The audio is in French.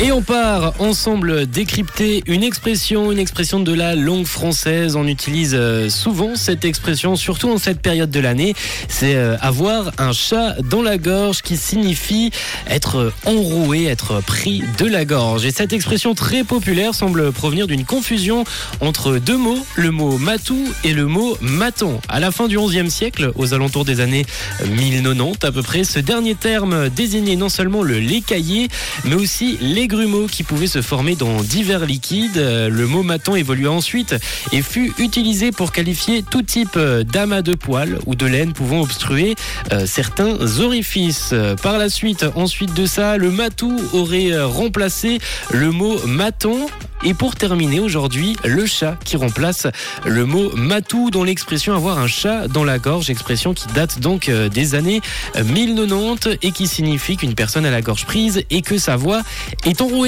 Et on part ensemble décrypter une expression, une expression de la langue française. On utilise euh, souvent cette expression, surtout en cette période de l'année. C'est euh, avoir un chat dans la gorge qui signifie être enroué, être pris de la gorge. Et cette expression très populaire semble provenir d'une confusion entre deux mots, le mot matou et le mot maton. À la fin du XIe siècle, aux alentours des années 1090 à peu près, ce dernier terme désignait non seulement le lait caillé, mais aussi les grumeaux qui pouvaient se former dans divers liquides. Euh, Le mot maton évolua ensuite et fut utilisé pour qualifier tout type euh, d'amas de poils ou de laine pouvant obstruer euh, certains orifices. Par la suite, ensuite de ça, le matou aurait remplacé le mot maton. Et pour terminer aujourd'hui, le chat qui remplace le mot matou dans l'expression avoir un chat dans la gorge, expression qui date donc euh, des années euh, 1090 et qui signifie qu'une personne a la gorge prise et que sa voix est enrouée.